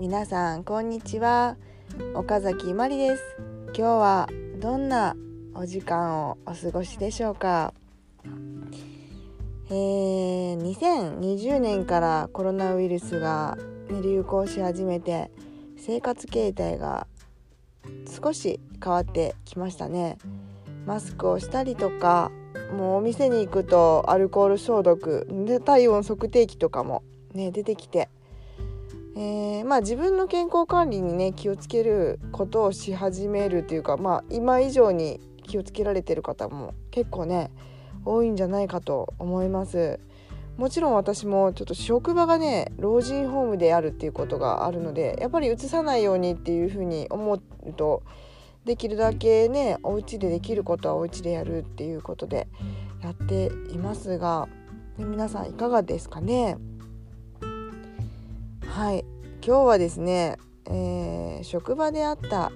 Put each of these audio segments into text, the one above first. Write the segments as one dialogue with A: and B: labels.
A: 皆さんこんにちは。岡崎まりです。今日はどんなお時間をお過ごしでしょうか。えー、2020年からコロナウイルスが、流行し始めて生活形態が少し変わってきましたね。マスクをしたりとかもうお店に行くとアルコール消毒で体温測定器とかもね出てきて、えー、まあ自分の健康管理にね気をつけることをし始めるというかまあ今以上に気をつけられてる方も結構ね多いんじゃないかと思います。もちろん私もちょっと職場がね老人ホームであるっていうことがあるのでやっぱりうつさないようにっていうふうに思うとできるだけねお家でできることはお家でやるっていうことでやっていますが皆さんいかがですかね？はい今日はですね、えー、職場であった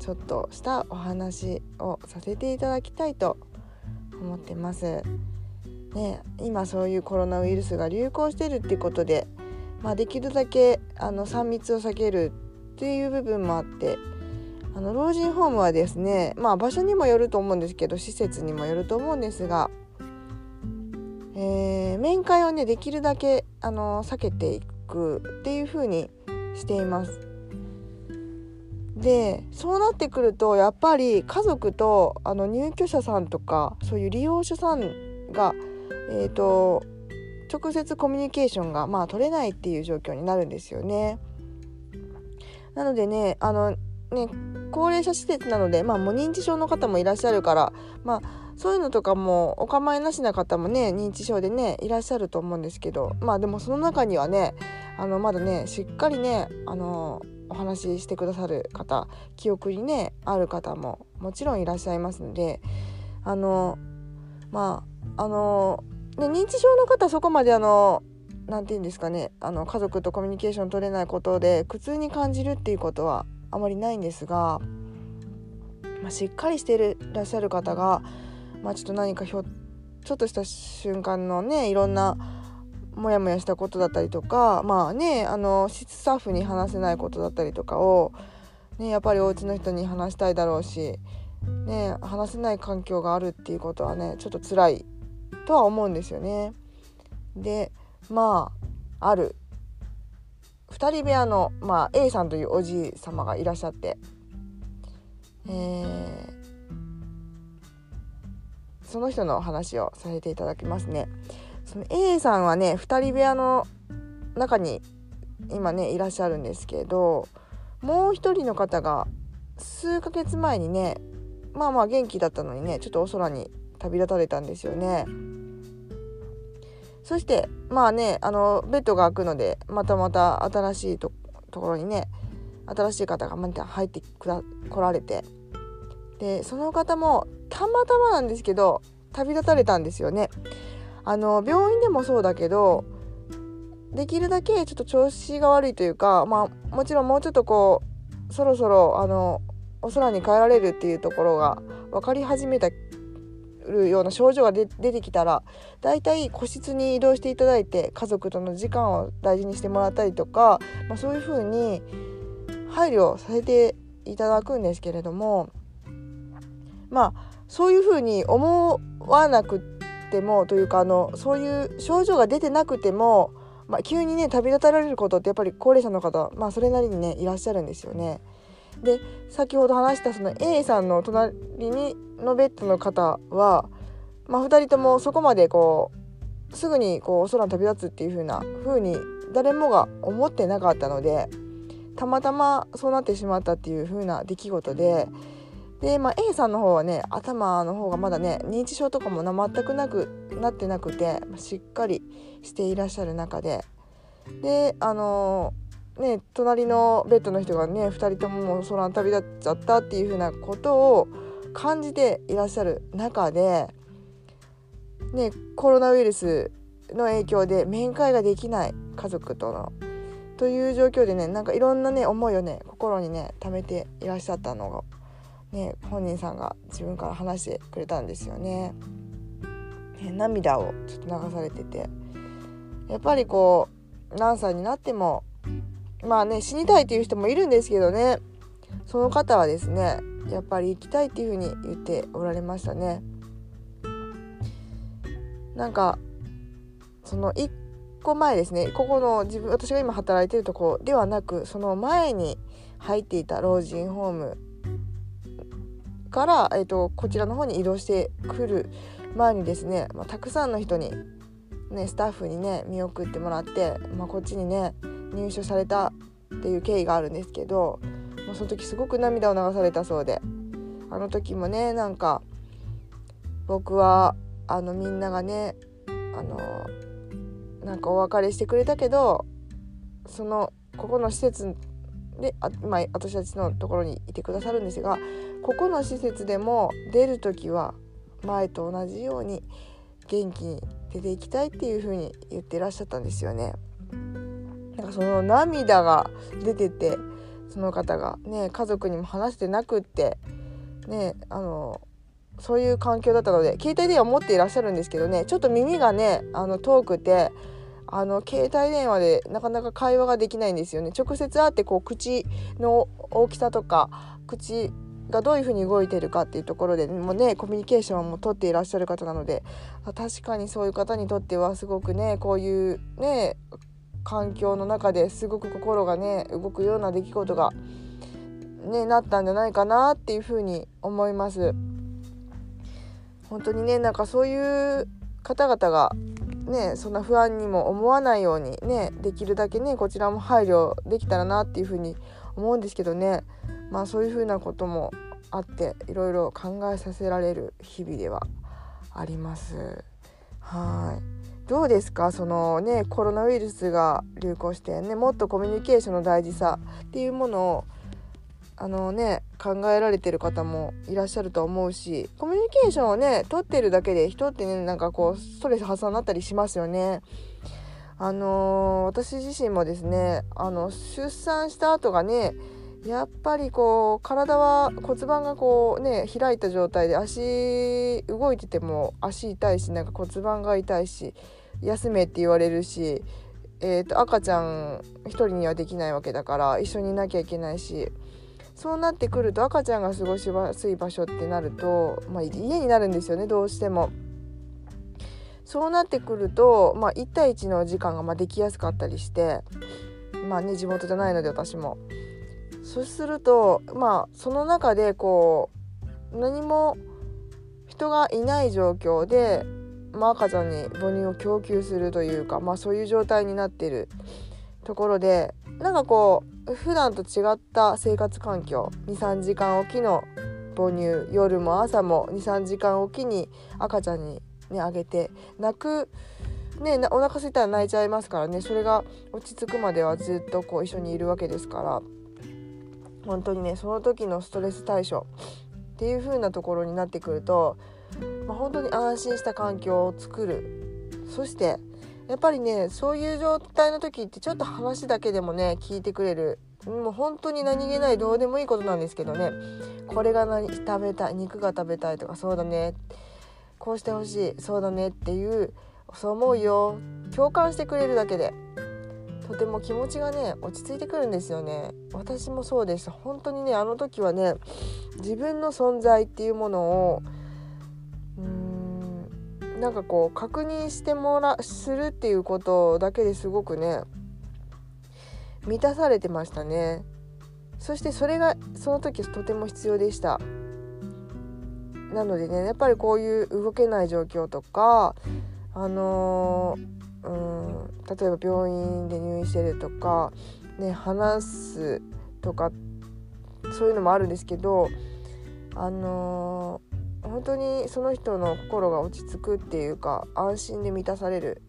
A: ちょっとしたお話をさせていただきたいと思ってます。ね、今そういうコロナウイルスが流行してるってことで、まあ、できるだけあの3密を避けるっていう部分もあってあの老人ホームはですね、まあ、場所にもよると思うんですけど施設にもよると思うんですが、えー、面会をねできるだけあの避けていくくっていう風にしています。でそうなってくるとやっぱり家族とあの入居者さんとかそういう利用者さんが、えー、と直接コミュニケーションが、まあ、取れないっていう状況になるんですよね。なのでねあのね高齢者施設なので、まあ、もう認知症の方もいらっしゃるから、まあ、そういうのとかもお構いなしな方もね認知症でねいらっしゃると思うんですけどまあでもその中にはねあのまだねしっかりねあのお話ししてくださる方記憶にねある方ももちろんいらっしゃいますのであのまああの、ね、認知症の方そこまであの何て言うんですかねあの家族とコミュニケーション取れないことで苦痛に感じるっていうことはあまりないんですが、まあ、しっかりしていらっしゃる方が、まあ、ちょっと何かひょちょっとした瞬間のねいろんなモヤモヤしたことだったりとかまあねあのスタッフに話せないことだったりとかを、ね、やっぱりお家の人に話したいだろうし、ね、話せない環境があるっていうことはねちょっと辛いとは思うんですよね。でまあある2人部屋の、まあ、A さんというおじい様がいらっしゃって、えー、その人の話をさせていただきますね。その A さんはね2人部屋の中に今ねいらっしゃるんですけどもう一人の方が数ヶ月前にねまあまあ元気だったのにねちょっとお空に旅立たれたんですよね。そしてまあねあのベッドが開くのでまたまた新しいところにね新しい方がまた入ってくら来られてでその方もたまたまなんですけど旅立たれたんですよね。あの病院でもそうだけどできるだけちょっと調子が悪いというかまあもちろんもうちょっとこうそろそろあのお空に帰られるっていうところが分かり始めたるような症状が出てきたらだいたい個室に移動していただいて家族との時間を大事にしてもらったりとか、まあ、そういうふうに配慮させていただくんですけれどもまあそういうふうに思わなくてもというかあのそういう症状が出てなくても、まあ、急にね旅立たれることってやっぱり高齢者の方、まあ、それなりにねいらっしゃるんですよね。で先ほど話したその A さんの隣にのベッドの方は、まあ、2人ともそこまでこうすぐにこう空に旅立つっていう風な風に誰もが思ってなかったのでたまたまそうなってしまったっていう風な出来事でで、まあ、A さんの方はね頭の方がまだね認知症とかも全くなくなってなくてしっかりしていらっしゃる中でであの、ね隣のベッドの人がね2人とももう空に旅立っちゃったっていう風なことを感じていらっしゃる中で、ね、コロナウイルスの影響で面会ができない家族とのという状況でねなんかいろんなね思いをね心にね溜めていらっしゃったのが、ね、本人さんが自分から話してくれたんですよね。ね涙をちょっと流されててやっぱりこう何歳になってもまあね死にたいっていう人もいるんですけどねその方はですねやっぱり行きたいっていうふうに言っておられましたね。なんかその1個前ですねここの自分私が今働いてるとこではなくその前に入っていた老人ホームから、えーと、こちらの方に移動してくる前にですね、まあ、たくさんの人に、ね、スタッフにね見送ってもらって、まあ、こっちにね入所されたっていう経緯があるんですけど、まあ、その時すごく涙を流されたそうであの時もねなんか僕はあのみんながねあのなんかお別れしてくれたけどそのここの施設であ、まあ、私たちのところにいてくださるんですがここの施設でも出る時は前と同じように元気に出ていきたいっていう風に言ってらっしゃったんですよね。その涙が出ててその方がね家族にも話してなくってねあのそういう環境だったので携帯電話持っていらっしゃるんですけどねちょっと耳がねあの遠くてあの携帯電話でなかなか会話ができないんですよね。直接会ってこう口の大きさとか口がどういうふうに動いてるかっていうところでもねコミュニケーションもとっていらっしゃる方なので確かにそういう方にとってはすごくねこういうね環境の中ですごく心がね動くような出来事がねなったんじゃないかなっていうふうに思います。本当にねなんかそういう方々がねそんな不安にも思わないようにねできるだけねこちらも配慮できたらなっていうふうに思うんですけどねまあそういうふうなこともあっていろいろ考えさせられる日々ではあります。はいどうですか？そのねコロナウイルスが流行してねもっとコミュニケーションの大事さっていうものをあのね考えられてる方もいらっしゃると思うしコミュニケーションをね取ってるだけで人ってねなんかこうストレス発散になったりしますよね。あのー、私自身もですねあの出産した後がねやっぱりこう体は骨盤がこうね開いた状態で足動いてても足痛いしなんか骨盤が痛いし休めって言われるし、えーと赤ちゃん1人にはできないわけだから一緒にいなきゃいけないしそうなってくると赤ちゃんが過ごしやすい場所ってなると、まあ、家になるんですよねどうしても。そうなってくると、まあ、1対1の時間がまできやすかったりしてまあね地元じゃないので私も。そうするとまあその中でこう何も人がいない状況で、まあ、赤ちゃんに母乳を供給するというか、まあ、そういう状態になってるところでなんかこう普段と違った生活環境23時間おきの母乳夜も朝も23時間おきに赤ちゃんにねあげて泣くねお腹空いたら泣いちゃいますからね。それが落ち着くまではずっとこう一緒にいるわけですから本当にねその時のストレス対処っていう風なところになってくると、まあ、本当に安心した環境を作る。そしてやっぱりねそういう状態の時ってちょっと話だけでもね聞いてくれる。もう本当に何気ないどうでもいいことなんですけどね。これが何食べたい肉が食べたいとかそうだね。こうしてほしいそうだね。っていうそう思うよ。共感してくれるだけで。とても気持ちがね落ち着いてくるんですよね。私もそうでした。本当にねあの時はね自分の存在っていうものをなんかこう確認してもらするっていうことだけですごくね満たされてましたね。そしてそれがその時とても必要でした。なのでねやっぱりこういう動けない状況とかあのー、うん例えば病院で入院してるとかね話すとかそういうのもあるんですけどあのー本当にその人の心が落ち着くっていうか安心で満たされる。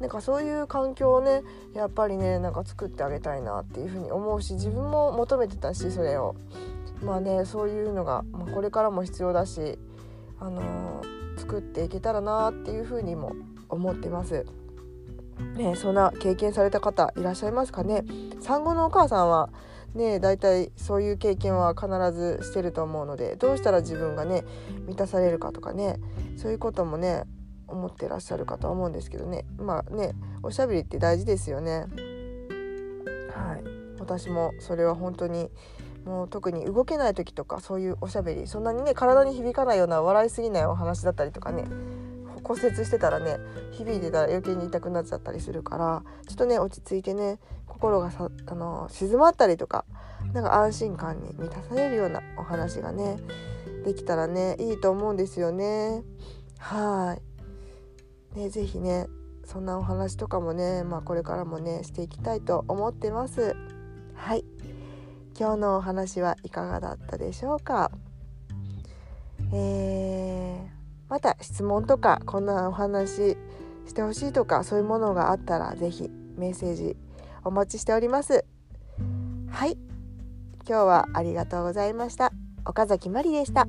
A: なんかそういう環境をねやっぱりねなんか作ってあげたいなっていうふうに思うし自分も求めてたしそれを。まあねそういうのが、まあ、これからも必要だし、あのー、作っていけたらなっていうふうにも思ってます。ね、そんな経験された方いらっしゃいますかね。産後のお母さんはね大体そういう経験は必ずしてると思うのでどうしたら自分がね満たされるかとかねそういうこともね思ってらっしゃるかとは思うんですけどねまあねおしゃべりって大事ですよね。はい私もそれは本当にもう特に動けない時とかそういうおしゃべりそんなにね体に響かないような笑いすぎないお話だったりとかね骨折してたらね響いてたら余計に痛くなっちゃったりするからちょっとね落ち着いてね心がさあの静まったりとかなんか安心感に満たされるようなお話がねできたらねいいと思うんですよね。はいね是非ねそんなお話とかもね、まあ、これからもねしていきたいと思ってます。はい今日のお話はいかがだったでしょうか？えーまた質問とかこんなお話してほしいとかそういうものがあったら是非メッセージお待ちしております。はい。今日はありがとうございました。岡崎まりでした。